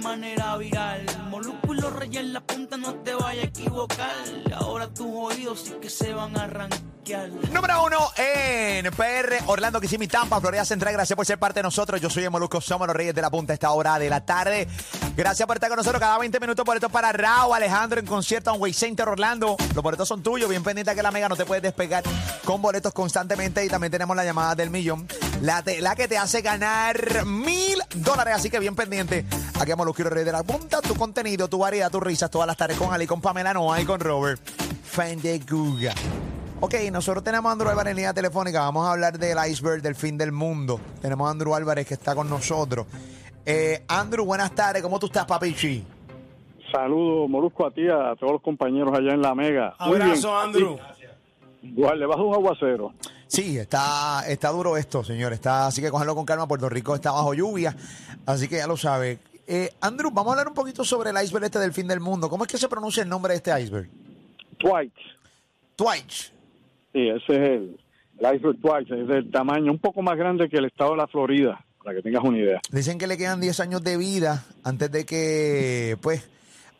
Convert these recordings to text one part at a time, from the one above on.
manera viral. Molusco y reyes en la punta, no te vayas a equivocar. Ahora tus oídos sí que se van a arrancar. Número uno en PR, Orlando, Kissimmee, Tampa, Florida Central. Gracias por ser parte de nosotros. Yo soy el Molusco, somos los Reyes de la Punta a esta hora de la tarde. Gracias por estar con nosotros cada 20 minutos. Boletos para Raúl Alejandro en concierto en Way Center Orlando. Los boletos son tuyos. Bien pendiente que la mega no te puedes despegar con boletos constantemente. Y también tenemos la llamada del millón. La, te- la que te hace ganar mil dólares. Así que bien pendiente. Aquí y los Reyes de la Punta. Tu contenido, tu variedad, tus risas todas las tardes con Ali, con Pamela Noa y con Robert Fendeguga. Ok, nosotros tenemos a Andrew Álvarez en línea telefónica. Vamos a hablar del iceberg del fin del mundo. Tenemos a Andrew Álvarez que está con nosotros. Eh, Andrew, buenas tardes. ¿Cómo tú estás, papichi? Saludos, Molusco, a ti, a todos los compañeros allá en la Mega. Muy bien. Abrazo, Andrew. Igual, le bajo un aguacero. Sí, está, está duro esto, señor. Está, así que cogerlo con calma. Puerto Rico está bajo lluvia. Así que ya lo sabe. Eh, Andrew, vamos a hablar un poquito sobre el iceberg este del fin del mundo. ¿Cómo es que se pronuncia el nombre de este iceberg? Twice. Twitch. Sí, ese es el, el iceberg Twice. Es del tamaño un poco más grande que el estado de la Florida, para que tengas una idea. Dicen que le quedan 10 años de vida antes de que, pues,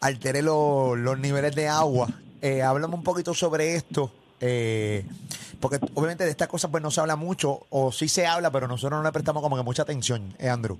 altere lo- los niveles de agua. Eh, háblame un poquito sobre esto, eh, porque obviamente de estas cosas pues no se habla mucho, o sí se habla, pero nosotros no le prestamos como que mucha atención, eh, Andrew.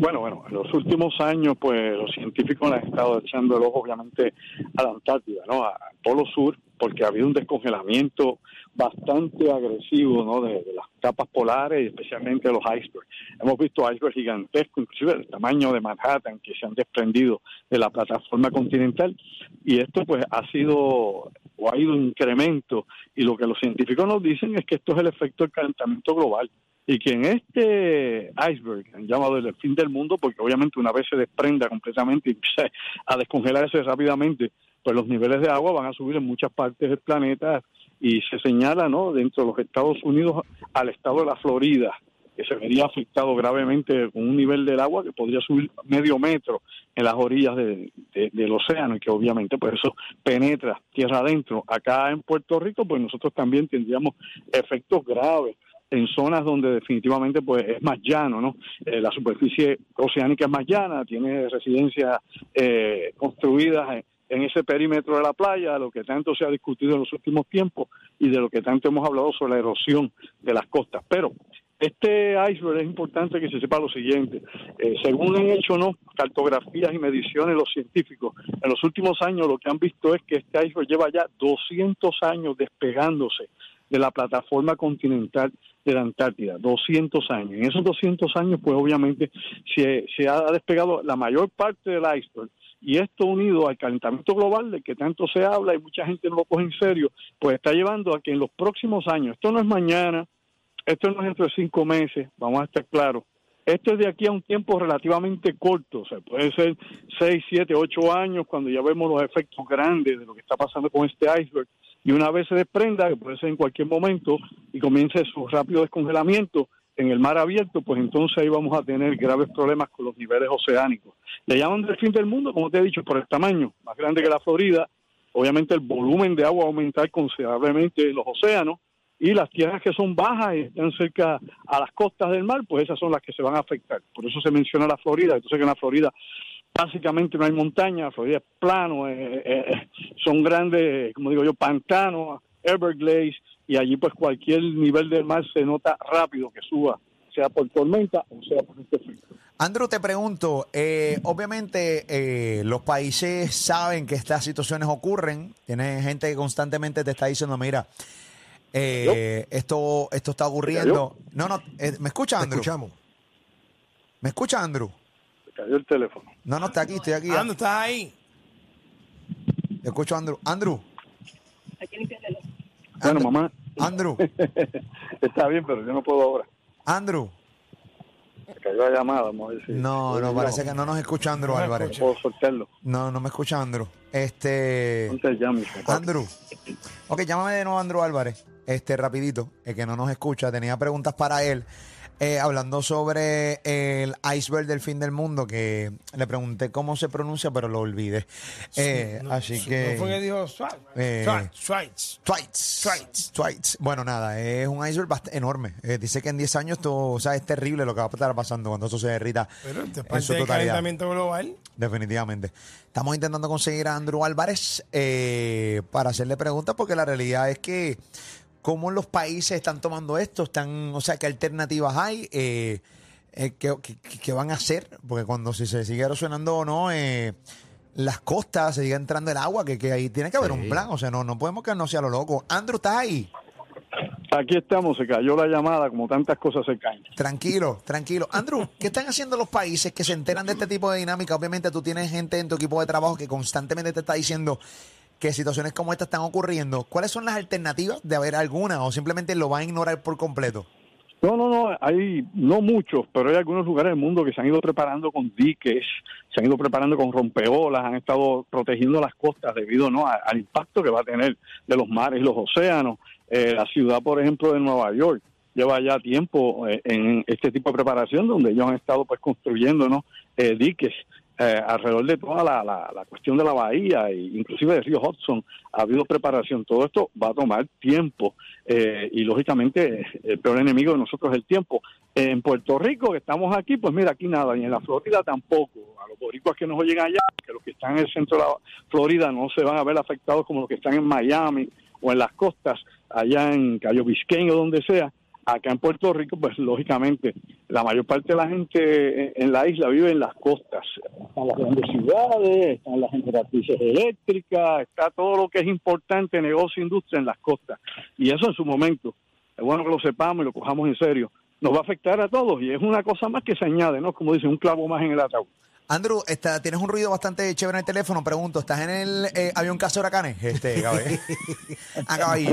Bueno, bueno, en los últimos años, pues los científicos han estado echando el ojo, obviamente, a la Antártida, ¿no? Al Polo Sur, porque ha habido un descongelamiento bastante agresivo, ¿no? De, las capas polares y especialmente de los icebergs. Hemos visto icebergs gigantescos, inclusive del tamaño de Manhattan, que se han desprendido de la plataforma continental. Y esto, pues, ha sido o ha ido en incremento. Y lo que los científicos nos dicen es que esto es el efecto del calentamiento global y que en este iceberg, han llamado el fin del mundo, porque obviamente una vez se desprenda completamente y empiece a descongelarse rápidamente, pues los niveles de agua van a subir en muchas partes del planeta y se señala, ¿no?, dentro de los Estados Unidos al estado de la Florida, que se vería afectado gravemente con un nivel del agua que podría subir medio metro en las orillas de- del océano y que obviamente pues eso penetra tierra adentro. Acá en Puerto Rico pues nosotros también tendríamos efectos graves en zonas donde definitivamente pues es más llano, ¿no? Eh, la superficie oceánica es más llana, tiene residencias eh, construidas en, ese perímetro de la playa, lo que tanto se ha discutido en los últimos tiempos y de lo que tanto hemos hablado sobre la erosión de las costas. Pero este iceberg es importante que se sepa lo siguiente. Eh, según han hecho no cartografías y mediciones los científicos, en los últimos años lo que han visto es que este iceberg lleva ya 200 años despegándose de la plataforma continental de la Antártida, 200 años. En esos 200 años, pues obviamente se, ha despegado la mayor parte del iceberg y esto unido al calentamiento global del que tanto se habla y mucha gente no lo coge en serio, pues está llevando a que en los próximos años, esto no es mañana, esto no es dentro de cinco meses, vamos a estar claros, esto es de aquí a un tiempo relativamente corto, o sea, puede ser seis, siete, ocho años cuando ya vemos los efectos grandes de lo que está pasando con este iceberg y una vez se desprenda, que puede ser en cualquier momento, y comience su rápido descongelamiento en el mar abierto, pues entonces ahí vamos a tener graves problemas con los niveles oceánicos. Le llaman del fin del mundo, como te he dicho, por el tamaño, más grande que la Florida, obviamente el volumen de agua va aumentar considerablemente en los océanos, y las tierras que son bajas y están cerca a las costas del mar, pues esas son las que se van a afectar. Por eso se menciona la Florida. Entonces que en la Florida básicamente no hay montaña, Florida es plano, eh, eh, son grandes, como digo yo, pantanos, Everglades, y allí pues cualquier nivel del mar se nota rápido que suba, sea por tormenta o sea por este efecto. Andrew, te pregunto, eh, obviamente eh, los países saben que estas situaciones ocurren, tienes gente que constantemente te está diciendo, mira, eh, esto, esto está ocurriendo. No, no, eh, ¿me escucha Te Andrew? escuchamos. ¿Me escucha Andrew? Cayó el teléfono. No, no, está aquí, estoy aquí. Andrew, ¿estás ahí? Te escucho Andrew. Andrew. Bueno, Andrew. mamá, Andrew. está bien, pero yo no puedo ahora. Andrew. Se cayó la llamada, vamos a ver si... No, no, parece que no nos escucha Andrew No me Álvarez. escucha. puedo soltarlo. No, no me escucha Andrew. Este. Entonces ya, mi papá. Andrew. Ok, llámame de nuevo Andrew Álvarez. Este, rapidito, el que no nos escucha, tenía preguntas para él. Eh, hablando sobre el iceberg del fin del mundo, que le pregunté cómo se pronuncia, pero lo olvidé. Eh, así que... ¿No fue que dijo? Eh. Twice. Twice. Twice. Bueno, nada, es un iceberg enorme. Eh, dice que en 10 años esto, o sea, es terrible lo que va a estar pasando cuando eso se derrita Pero en parte su del calentamiento global. Definitivamente. Estamos intentando conseguir a Andrew Álvarez eh, para hacerle preguntas porque la realidad es que cómo los países están tomando esto, están, o sea, qué alternativas hay, eh, eh, qué, qué- qué van a hacer, porque cuando si se sigue erosionando o no, eh, las costas, se sigue entrando el agua, que, que ahí tiene que haber un plan, o sea, no, no podemos quedarnos a lo loco. Andrew, ¿estás ahí? Aquí estamos, se cayó la llamada, como tantas cosas se caen. Tranquilo, tranquilo. Andrew, ¿qué están haciendo los países que se enteran de este tipo de dinámica? Obviamente tú tienes gente en tu equipo de trabajo que constantemente te está diciendo que situaciones como esta están ocurriendo. ¿Cuáles son las alternativas de haber alguna o simplemente lo van a ignorar por completo? No, no, no, hay no muchos, pero hay algunos lugares del mundo que se han ido preparando con diques, se han ido preparando con rompeolas, han estado protegiendo las costas debido no a- al impacto que va a tener de los mares y los océanos. Eh, la ciudad, por ejemplo, de Nueva York lleva ya tiempo eh, en este tipo de preparación donde ellos han estado pues construyendo ¿no? eh, diques eh, alrededor de toda la, la- la cuestión de la bahía e inclusive del río Hudson ha habido preparación. Todo esto va a tomar tiempo eh, y lógicamente el peor enemigo de nosotros es el tiempo. En Puerto Rico, que estamos aquí, pues mira, aquí nada, y en la Florida tampoco. A los boricuas que nos oyen allá, que los que están en el centro de la Florida no se van a ver afectados como los que están en Miami o en las costas, allá en Cayo Biscayne o donde sea. Acá en Puerto Rico, pues lógicamente, la mayor parte de la gente en- la isla vive en las costas. Están las grandes ciudades, están las generatrices eléctricas, está todo lo que es importante, negocio, industria en las costas. Y eso en su momento, es bueno que lo sepamos y lo cojamos en serio, nos va a afectar a todos y es una cosa más que se añade, ¿no? Como dice, un clavo más en el ataúd. Andrew, está, tienes un ruido bastante chévere en el teléfono. Pregunto, ¿estás en el eh, avión Casa Huracanes? Este, ahí.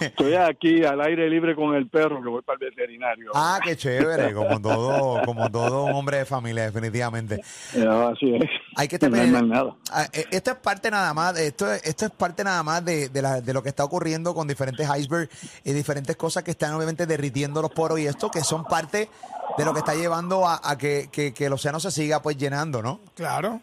Estoy aquí al aire libre con el perro que voy para el veterinario. Ah, qué chévere, como todo, como todo un hombre de familia, definitivamente. Eh, así es. Hay que No tener. nada. Ah, eh, Esto es parte nada más, de- esto, es- esto es parte nada más de, de, la- de lo que está ocurriendo con diferentes icebergs y diferentes cosas que están obviamente derritiendo los poros y esto que son parte de lo que está llevando a, a que, que- que el océano se siga pues llenando, ¿no? Claro.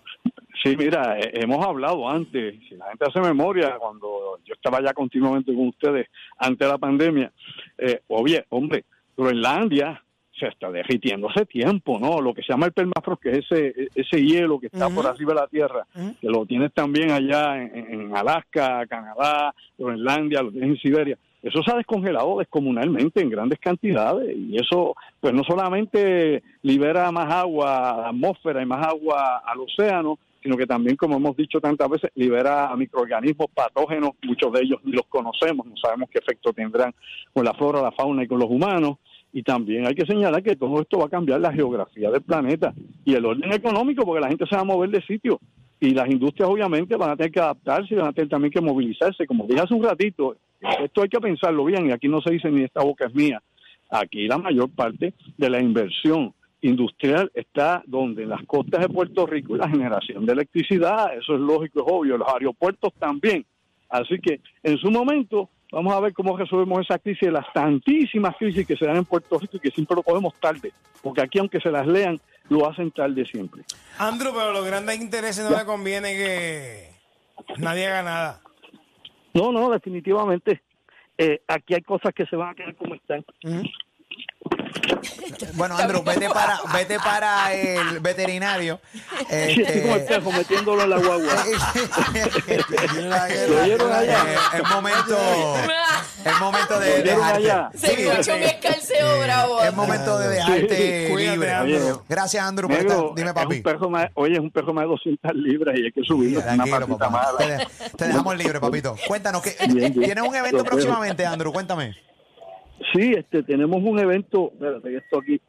Sí, mira, eh, hemos hablado antes, si la gente hace memoria, cuando yo estaba ya continuamente con ustedes antes de la pandemia, eh, obvio, hombre, Groenlandia se está derritiendo hace tiempo, ¿no? Lo que se llama el permafrost, que es ese, ese hielo que está por arriba de la Tierra, que lo tienes también allá en, en Alaska, Canadá, Groenlandia, lo tienes en Siberia. Eso se ha descongelado descomunalmente en grandes cantidades y eso pues no solamente libera más agua a la atmósfera y más agua al océano, sino que también, como hemos dicho tantas veces, libera a microorganismos patógenos, muchos de ellos ni los conocemos, no sabemos qué efecto tendrán con la flora, la fauna y con los humanos. Y también hay que señalar que todo esto va a cambiar la geografía del planeta y el orden económico, porque la gente se va a mover de sitio y las industrias obviamente van a tener que adaptarse y van a tener también que movilizarse. Como dije hace un ratito, esto hay que pensarlo bien y aquí no se dice ni esta boca es mía. Aquí la mayor parte de la inversión industrial está donde en las costas de Puerto Rico y la generación de electricidad, eso es lógico, es obvio, los aeropuertos también. Así que en su momento vamos a ver cómo resolvemos esa crisis de las tantísimas crisis que se dan en Puerto Rico y que siempre lo podemos tarde, porque aquí aunque se las lean, lo hacen tarde siempre. Andrew, pero los grandes intereses no le conviene que nadie haga nada. No, no, definitivamente. Eh, aquí hay cosas que se van a quedar como están. Bueno, Andrew, vete para, vete para el veterinario. Sí, así como el Este, pejo metiéndolo en la guagua. ¿Lo oyeron allá? Eh, es momento, es momento de ¿Lo oyeron dejarte. Se escuchó un escalceo bravo. Es momento de dejarte Cuídate, libre. Andrew. Gracias, Andrew, por estar. Dime, es papi. un perro más, oye, es un perro más de 200 libras y hay que subirlo. es una patita mala. Te, te dejamos libre, papito. Cuéntanos, que Bien, bien. ¿tienes un evento próximamente, Andrew? Cuéntame. Sí, este, tenemos un evento, espérate que esto aquí,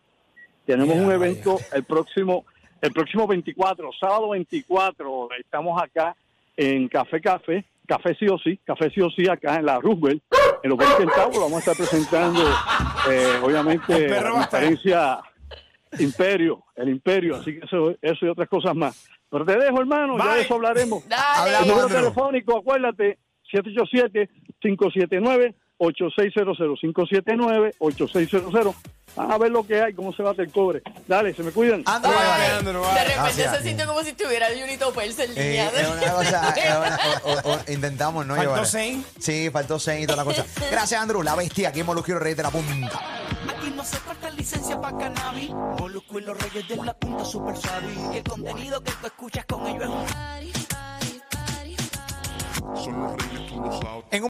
tenemos un evento el próximo, el próximo 24, sábado 24, estamos acá en Café Café, Café sí o sí, Café sí o sí acá en la Roosevelt, en los 20 centavos, vamos a estar presentando, eh, obviamente, la conferencia Imperio, el Imperio, así que eso, eso y otras cosas más. Pero te dejo, hermano, ya Bye. de eso hablaremos. Dale. El número telefónico, acuérdate, 787-579. 8600-579-8600. Van a ver lo que hay, cómo se bate el cobre. Dale, se me cuidan. Cuídate, vale. Andrew, De repente Gracias. se sintió como si estuviera el Unito Perse en Eh, línea. es una cosa, es una- o- o- intentamos no Faltó llevar. seis. Sí, faltó seis y toda la cosa. Gracias, Andrew. La bestia aquí en Molusco y los Reyes de la Punta. Aquí no hace falta licencia para cannabis. Molusco y los reyes de la punta super sabi. Y el contenido que tú escuchas con ellos es un Son los reyes, tú lo sabes. En